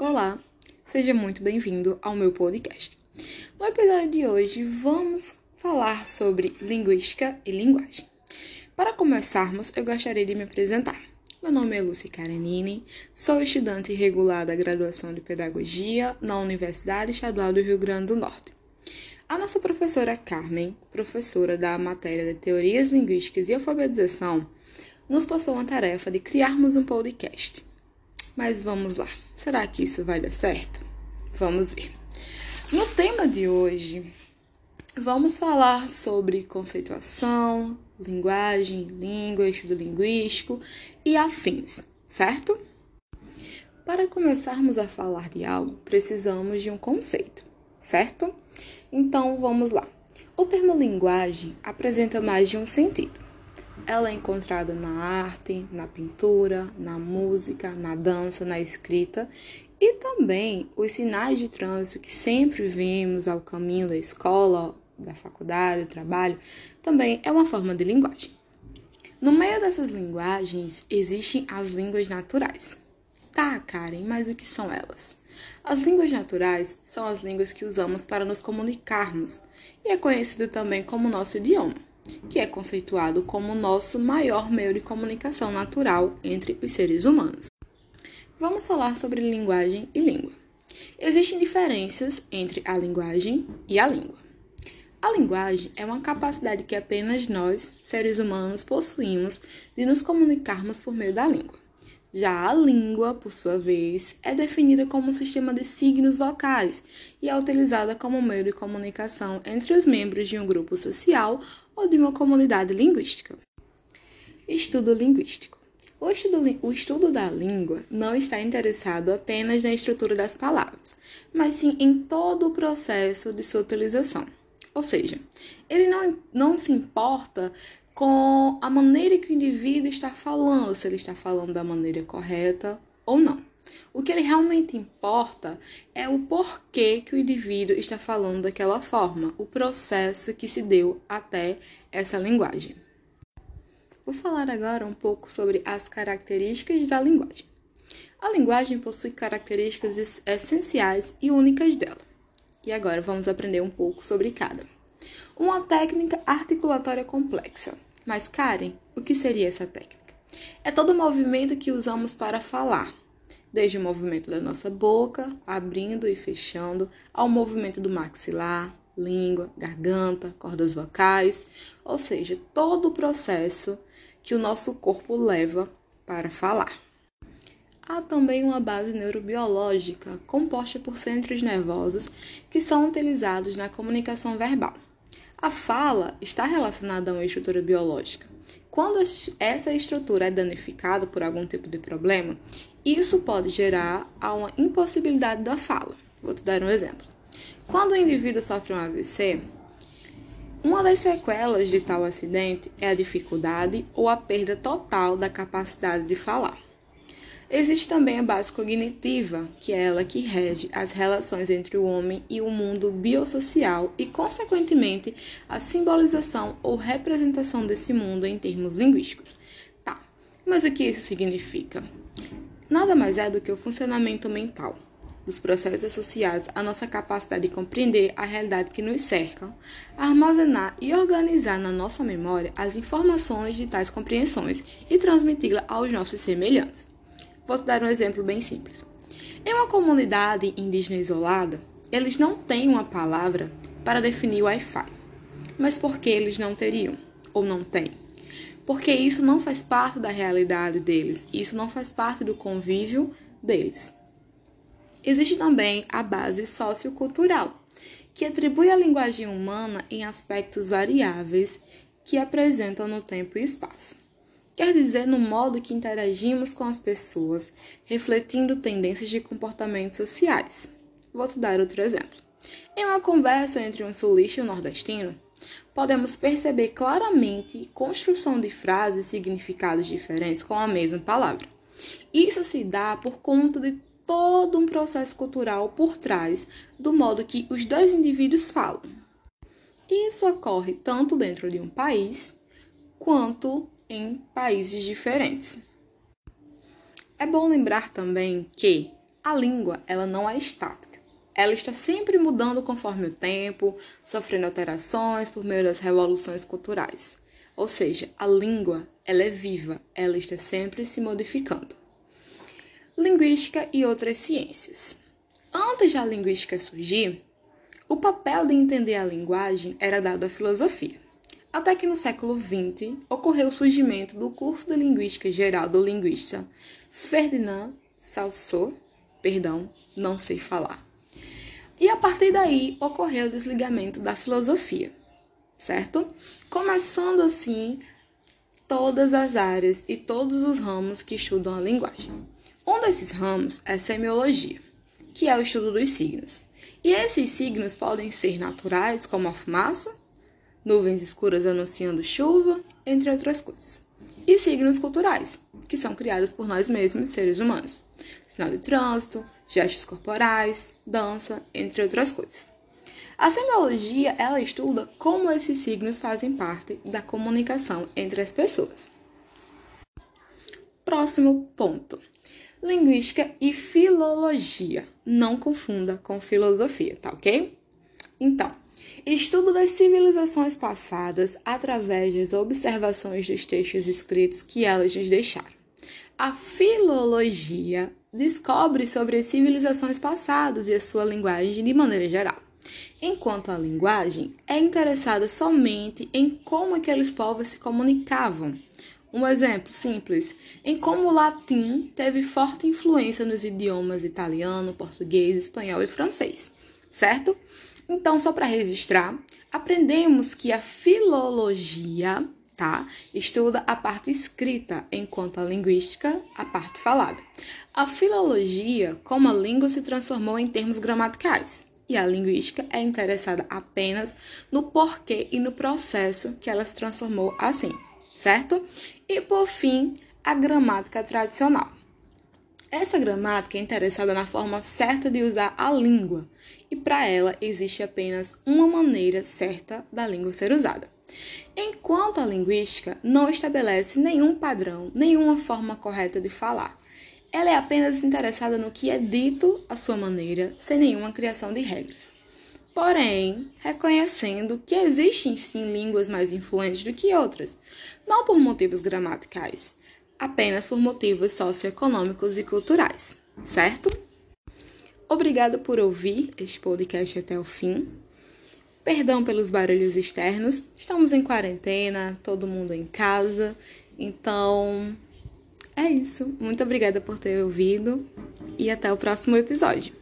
Olá, seja muito bem-vindo ao meu podcast. No episódio de hoje, vamos falar sobre linguística e linguagem. Para começarmos, eu gostaria de me apresentar. Meu nome é Lucy Karenini, sou estudante regular da graduação de Pedagogia na Universidade Estadual do Rio Grande do Norte. A nossa professora Carmen, professora da matéria de Teorias Linguísticas e Alfabetização, nos passou uma tarefa de criarmos um podcast. Mas vamos lá, será que isso vai dar certo? Vamos ver. No tema de hoje, vamos falar sobre conceituação, linguagem, língua, estudo linguístico e afins, certo? Para começarmos a falar de algo, precisamos de um conceito, certo? Então vamos lá. O termo linguagem apresenta mais de um sentido. Ela é encontrada na arte, na pintura, na música, na dança, na escrita e também os sinais de trânsito que sempre vemos ao caminho da escola, da faculdade, do trabalho, também é uma forma de linguagem. No meio dessas linguagens existem as línguas naturais. Tá, Karen, mas o que são elas? As línguas naturais são as línguas que usamos para nos comunicarmos e é conhecido também como nosso idioma que é conceituado como nosso maior meio de comunicação natural entre os seres humanos. Vamos falar sobre linguagem e língua. Existem diferenças entre a linguagem e a língua. A linguagem é uma capacidade que apenas nós, seres humanos, possuímos de nos comunicarmos por meio da língua. Já a língua, por sua vez, é definida como um sistema de signos vocais e é utilizada como meio de comunicação entre os membros de um grupo social ou de uma comunidade linguística. Estudo linguístico. O estudo, o estudo da língua não está interessado apenas na estrutura das palavras, mas sim em todo o processo de sua utilização. Ou seja, ele não, não se importa com a maneira que o indivíduo está falando, se ele está falando da maneira correta ou não. O que ele realmente importa é o porquê que o indivíduo está falando daquela forma, o processo que se deu até essa linguagem. Vou falar agora um pouco sobre as características da linguagem. A linguagem possui características essenciais e únicas dela. E agora vamos aprender um pouco sobre cada. Uma técnica articulatória complexa. Mas, Karen, o que seria essa técnica? É todo o movimento que usamos para falar, desde o movimento da nossa boca, abrindo e fechando, ao movimento do maxilar, língua, garganta, cordas vocais, ou seja, todo o processo que o nosso corpo leva para falar. Há também uma base neurobiológica composta por centros nervosos que são utilizados na comunicação verbal. A fala está relacionada a uma estrutura biológica. Quando essa estrutura é danificada por algum tipo de problema, isso pode gerar uma impossibilidade da fala. Vou te dar um exemplo. Quando o indivíduo sofre um AVC, uma das sequelas de tal acidente é a dificuldade ou a perda total da capacidade de falar. Existe também a base cognitiva, que é ela que rege as relações entre o homem e o mundo biosocial e, consequentemente, a simbolização ou representação desse mundo em termos linguísticos. Tá, mas o que isso significa? Nada mais é do que o funcionamento mental dos processos associados à nossa capacidade de compreender a realidade que nos cerca, armazenar e organizar na nossa memória as informações de tais compreensões e transmiti-la aos nossos semelhantes. Vou te dar um exemplo bem simples. Em uma comunidade indígena isolada, eles não têm uma palavra para definir Wi-Fi. Mas por que eles não teriam? Ou não têm? Porque isso não faz parte da realidade deles, isso não faz parte do convívio deles. Existe também a base sociocultural, que atribui a linguagem humana em aspectos variáveis que apresentam no tempo e espaço quer dizer no modo que interagimos com as pessoas, refletindo tendências de comportamentos sociais. Vou te dar outro exemplo. Em uma conversa entre um sulista e um nordestino, podemos perceber claramente construção de frases e significados diferentes com a mesma palavra. Isso se dá por conta de todo um processo cultural por trás do modo que os dois indivíduos falam. Isso ocorre tanto dentro de um país quanto em países diferentes. É bom lembrar também que, a língua, ela não é estática. Ela está sempre mudando conforme o tempo, sofrendo alterações por meio das revoluções culturais. Ou seja, a língua, ela é viva, ela está sempre se modificando. Linguística e outras ciências. Antes da linguística surgir, o papel de entender a linguagem era dado à filosofia. Até que no século XX ocorreu o surgimento do curso de Linguística Geral do linguista Ferdinand Saussure, perdão, não sei falar. E a partir daí ocorreu o desligamento da filosofia, certo? Começando assim todas as áreas e todos os ramos que estudam a linguagem. Um desses ramos é semiologia, que é o estudo dos signos. E esses signos podem ser naturais, como a fumaça, nuvens escuras anunciando chuva, entre outras coisas. E signos culturais, que são criados por nós mesmos, seres humanos. Sinal de trânsito, gestos corporais, dança, entre outras coisas. A semiologia, ela estuda como esses signos fazem parte da comunicação entre as pessoas. Próximo ponto. Linguística e filologia. Não confunda com filosofia, tá ok? Então, Estudo das civilizações passadas através das observações dos textos escritos que elas nos deixaram. A filologia descobre sobre as civilizações passadas e a sua linguagem de maneira geral, enquanto a linguagem é interessada somente em como aqueles povos se comunicavam. Um exemplo simples em como o latim teve forte influência nos idiomas italiano, português, espanhol e francês, certo? Então, só para registrar, aprendemos que a filologia, tá, estuda a parte escrita, enquanto a linguística a parte falada. A filologia, como a língua se transformou em termos gramaticais, e a linguística é interessada apenas no porquê e no processo que ela se transformou assim, certo? E por fim, a gramática tradicional. Essa gramática é interessada na forma certa de usar a língua, e para ela existe apenas uma maneira certa da língua ser usada. Enquanto a linguística não estabelece nenhum padrão, nenhuma forma correta de falar. Ela é apenas interessada no que é dito à sua maneira, sem nenhuma criação de regras. Porém, reconhecendo que existem sim línguas mais influentes do que outras, não por motivos gramaticais, apenas por motivos socioeconômicos e culturais, certo? Obrigada por ouvir este podcast até o fim. Perdão pelos barulhos externos, estamos em quarentena, todo mundo em casa, então é isso. Muito obrigada por ter ouvido e até o próximo episódio.